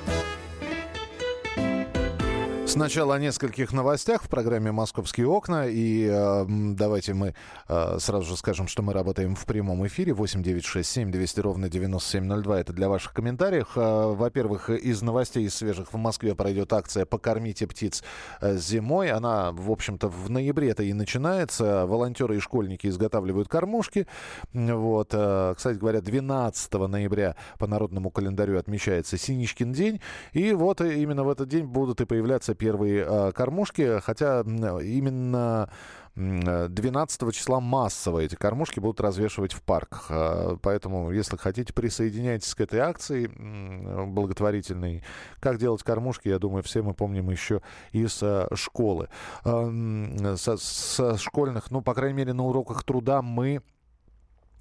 Сначала о нескольких новостях в программе «Московские окна». И э, давайте мы э, сразу же скажем, что мы работаем в прямом эфире. 8 9 6 7 200 ровно 9702. Это для ваших комментариев. Э, во-первых, из новостей из свежих в Москве пройдет акция «Покормите птиц э, зимой». Она, в общем-то, в ноябре-то и начинается. Волонтеры и школьники изготавливают кормушки. Вот. Э, кстати говоря, 12 ноября по народному календарю отмечается Синичкин день. И вот именно в этот день будут и появляться первые э, кормушки, хотя именно 12 числа массово эти кормушки будут развешивать в парках. А, поэтому, если хотите, присоединяйтесь к этой акции благотворительной. Как делать кормушки, я думаю, все мы помним еще из э, школы. Со, со школьных, ну, по крайней мере, на уроках труда мы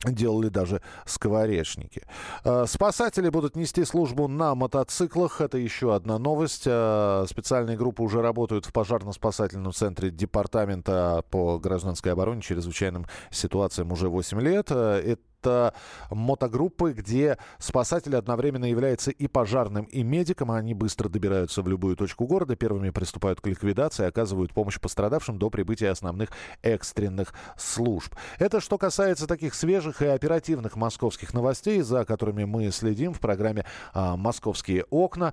делали даже скворечники. Э, спасатели будут нести службу на мотоциклах. Это еще одна новость. Э, специальные группы уже работают в пожарно-спасательном центре Департамента по гражданской обороне, чрезвычайным ситуациям уже 8 лет. Это мотогруппы, где спасатель одновременно является и пожарным, и медиком. Они быстро добираются в любую точку города, первыми приступают к ликвидации, оказывают помощь пострадавшим до прибытия основных экстренных служб. Это что касается таких свежих и оперативных московских новостей, за которыми мы следим в программе а, «Московские окна».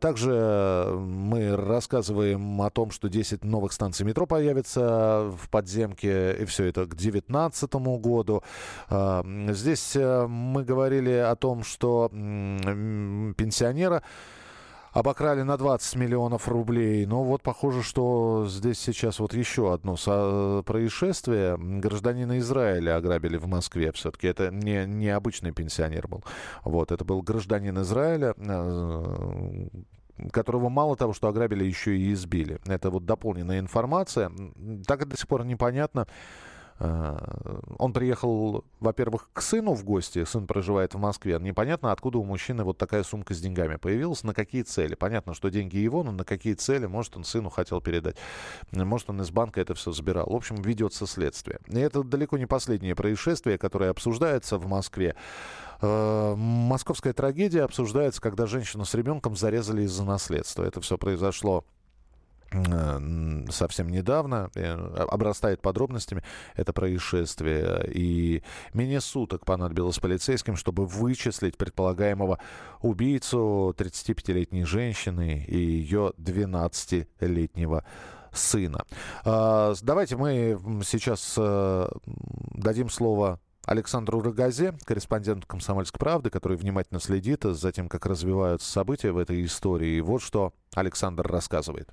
Также мы рассказываем о том, что 10 новых станций метро появится в подземке, и все это к 2019 году. Здесь э, мы говорили о том, что пенсионера обокрали на 20 миллионов рублей. Но вот похоже, что здесь сейчас вот еще одно происшествие. Гражданина Израиля ограбили в Москве. Все-таки это не, не обычный пенсионер был. Вот, это был гражданин Израиля, э, которого мало того, что ограбили, еще и избили. Это вот дополненная информация. Так до сих пор непонятно, он приехал, во-первых, к сыну в гости. Сын проживает в Москве. Непонятно, откуда у мужчины вот такая сумка с деньгами появилась, на какие цели. Понятно, что деньги его, но на какие цели, может, он сыну хотел передать. Может, он из банка это все забирал. В общем, ведется следствие. И это далеко не последнее происшествие, которое обсуждается в Москве. Э, московская трагедия обсуждается, когда женщину с ребенком зарезали из-за наследства. Это все произошло Э, совсем недавно, э, обрастает подробностями это происшествие. И менее суток понадобилось полицейским, чтобы вычислить предполагаемого убийцу 35-летней женщины и ее 12-летнего сына. А, давайте мы сейчас э, дадим слово Александру Рогазе, корреспонденту «Комсомольской правды», который внимательно следит за тем, как развиваются события в этой истории. И вот что Александр рассказывает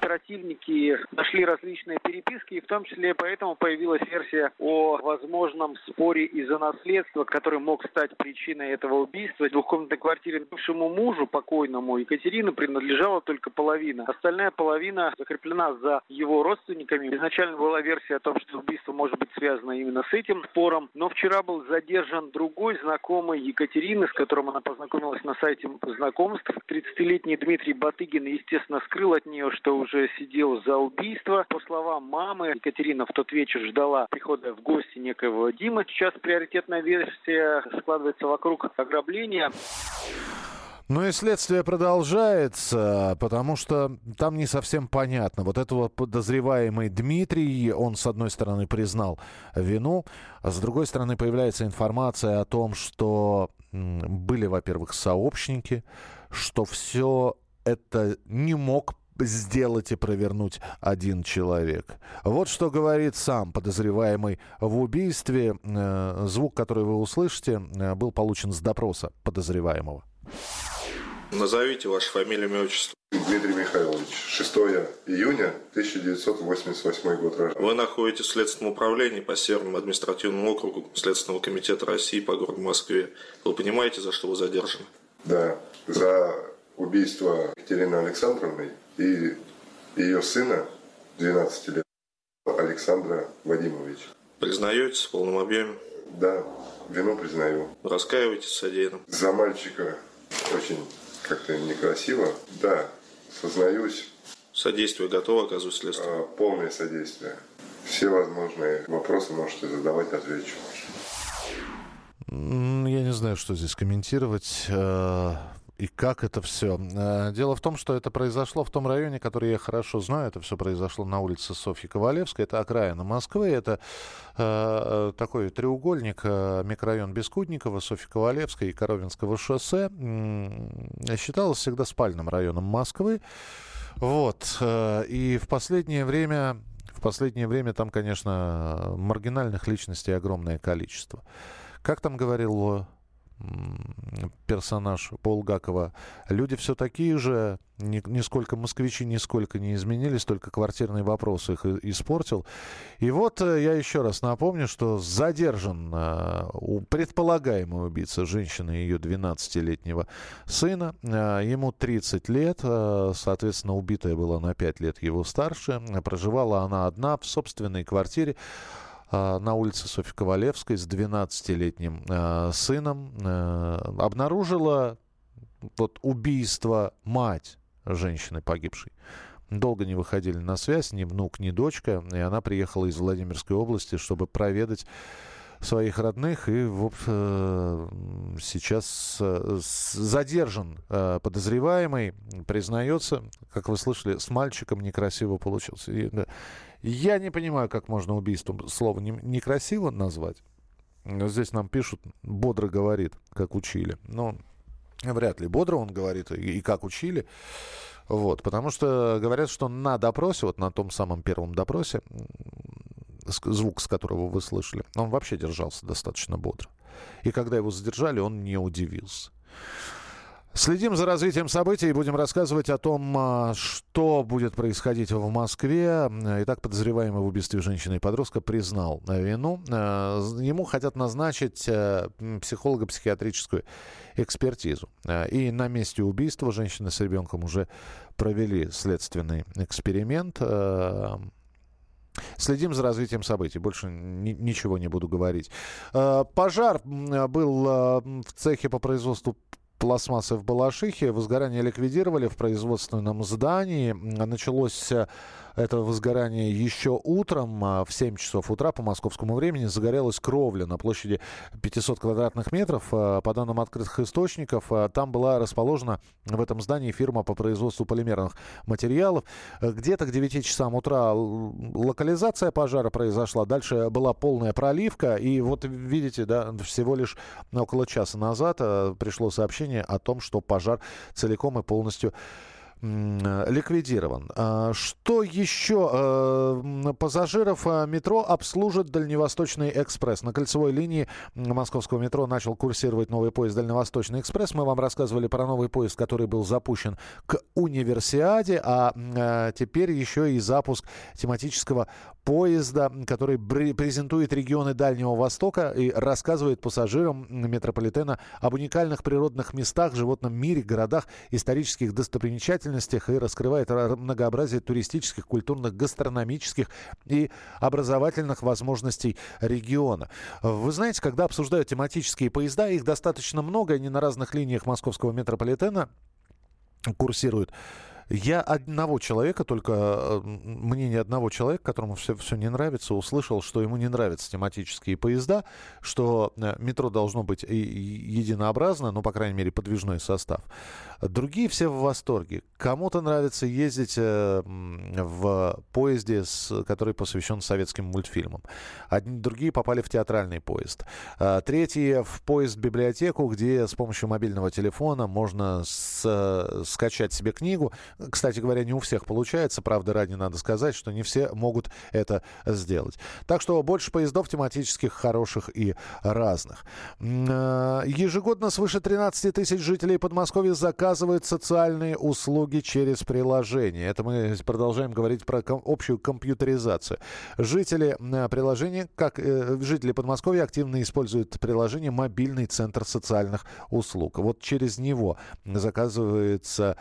оперативники нашли различные переписки, и в том числе поэтому появилась версия о возможном споре из-за наследства, который мог стать причиной этого убийства. В двухкомнатной квартире бывшему мужу, покойному Екатерины, принадлежала только половина. Остальная половина закреплена за его родственниками. Изначально была версия о том, что убийство может быть связано именно с этим спором, но вчера был задержан другой знакомый Екатерины, с которым она познакомилась на сайте знакомств. 30-летний Дмитрий Батыгин, естественно, скрыл от нее, что уже уже сидел за убийство. По словам мамы, Екатерина в тот вечер ждала прихода в гости некоего Димы. Сейчас приоритетная версия складывается вокруг ограбления. Ну и следствие продолжается, потому что там не совсем понятно. Вот этого подозреваемый Дмитрий, он с одной стороны признал вину, а с другой стороны появляется информация о том, что были, во-первых, сообщники, что все это не мог сделать и провернуть один человек. Вот что говорит сам подозреваемый в убийстве. Э, звук, который вы услышите, э, был получен с допроса подозреваемого. Назовите вашу фамилию, имя, отчество. Дмитрий Михайлович, 6 июня 1988 год рождения. Вы находитесь в Следственном управлении по Северному административному округу Следственного комитета России по городу Москве. Вы понимаете, за что вы задержаны? Да, за убийство Екатерины Александровны и ее сына 12 лет Александра Вадимовича. Признаетесь в полном объеме? Да, вину признаю. Раскаиваетесь в содеянном? За мальчика очень как-то некрасиво. Да, сознаюсь. Содействие готово оказывать следствие? А, полное содействие. Все возможные вопросы можете задавать, отвечу. Я не знаю, что здесь комментировать. Э, и как это все. Э, дело в том, что это произошло в том районе, который я хорошо знаю. Это все произошло на улице Софьи Ковалевской. Это окраина Москвы. Это э, такой треугольник, э, микрорайон Бескудникова, Софьи Ковалевской и Коровинского шоссе. Э, считалось всегда спальным районом Москвы. Вот. Э, и в последнее время... В последнее время там, конечно, маргинальных личностей огромное количество. Как там говорил персонаж Булгакова, люди все такие же, ни, нисколько москвичи нисколько не изменились, только квартирный вопрос их испортил. И вот э, я еще раз напомню, что задержан э, предполагаемый убийца женщины и ее 12-летнего сына. Э, ему 30 лет, соответственно, убитая была на 5 лет его старше. Проживала она одна в собственной квартире. А, на улице Софьи Ковалевской с 12-летним э, сыном э, обнаружила вот убийство мать женщины погибшей. Долго не выходили на связь ни внук, ни дочка, и она приехала из Владимирской области, чтобы проведать своих родных и в, э, сейчас э, задержан э, подозреваемый, признается, как вы слышали, с мальчиком некрасиво да, я не понимаю, как можно убийством слово не, некрасиво назвать. Здесь нам пишут, бодро говорит, как учили. Но вряд ли бодро он говорит и как учили. Вот, потому что говорят, что на допросе, вот на том самом первом допросе, звук, с которого вы слышали, он вообще держался достаточно бодро. И когда его задержали, он не удивился. Следим за развитием событий и будем рассказывать о том, а, что будет происходить в Москве. Итак, подозреваемый в убийстве женщины и подростка признал вину. А, ему хотят назначить а, психолого-психиатрическую экспертизу. И на месте убийства женщины с ребенком уже провели следственный эксперимент. Следим за развитием событий. Больше ни, ничего не буду говорить. Пожар был в цехе по производству пластмассы в Балашихе. Возгорание ликвидировали в производственном здании. Началось э, это возгорание еще утром, а в 7 часов утра по московскому времени. Загорелась кровля на площади 500 квадратных метров. А, по данным открытых источников, а, там была расположена в этом здании фирма по производству полимерных материалов. Где-то к 9 часам утра локализация пожара произошла. Дальше была полная проливка. И вот видите, да, всего лишь около часа назад пришло сообщение сообщение о том, что пожар целиком и полностью ликвидирован. А, что еще? А, пассажиров а, метро обслужит Дальневосточный экспресс. На кольцевой линии московского метро начал курсировать новый поезд Дальневосточный экспресс. Мы вам рассказывали про новый поезд, который был запущен к универсиаде, а теперь еще и запуск тематического поезда, который презентует регионы Дальнего Востока и рассказывает пассажирам метрополитена об уникальных природных местах, животном мире, городах, исторических достопримечательностях и раскрывает многообразие туристических, культурных, гастрономических и образовательных возможностей региона. Вы знаете, когда обсуждают тематические поезда, их достаточно много, они на разных линиях московского метрополитена курсируют. Я одного человека, только э, мнение одного человека, которому все, все не нравится, услышал, что ему не нравятся тематические поезда, что э, метро должно быть единообразно, ну, по крайней мере, подвижной состав. Другие все в восторге. Кому-то нравится ездить э, в поезде, который посвящен советским мультфильмам. Одни, другие попали в театральный поезд. Третьи в поезд-библиотеку, где с помощью мобильного телефона можно с, скачать себе книгу, кстати говоря, не у всех получается. Правда, ради надо сказать, что не все могут это сделать. Так что больше поездов тематических, хороших и разных. Э, ежегодно свыше 13 тысяч жителей Подмосковья заказывают социальные услуги через приложение. Это мы продолжаем говорить про общую компьютеризацию. Жители э, приложения, как э, жители Подмосковья активно используют приложение «Мобильный центр социальных услуг». Вот через него заказывается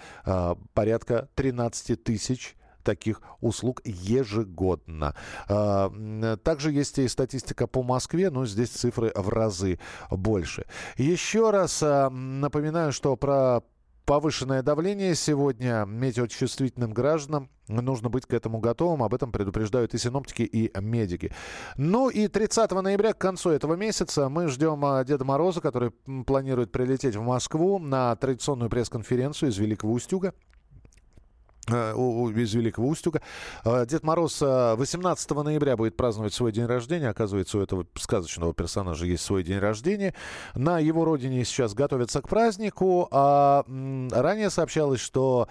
порядка порядка 13 тысяч таких услуг ежегодно. А, также есть и статистика по Москве, но здесь цифры в разы больше. Еще раз а, напоминаю, что про повышенное давление сегодня метеочувствительным гражданам нужно быть к этому готовым. Об этом предупреждают и синоптики, и медики. Ну и 30 ноября, к концу этого месяца, мы ждем а, Деда Мороза, который планирует прилететь в Москву на традиционную пресс-конференцию из Великого Устюга. Э, из Великого Устюга. Э, Дед Мороз 18 э, ноября будет праздновать свой день рождения. Оказывается, у этого сказочного персонажа есть свой день рождения. На его родине сейчас готовятся к празднику. А ранее сообщалось, что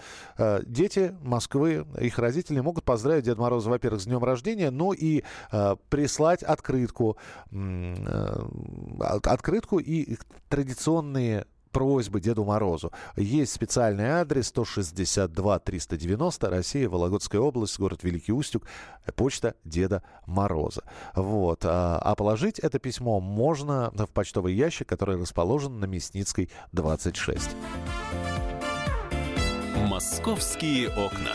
дети Москвы, их родители могут поздравить Дед Мороза, во-первых, с днем рождения, ну и прислать открытку. Открытку и традиционные просьбы Деду Морозу. Есть специальный адрес 162 390, Россия, Вологодская область, город Великий Устюг, почта Деда Мороза. Вот. А, а положить это письмо можно в почтовый ящик, который расположен на Мясницкой, 26. Московские окна.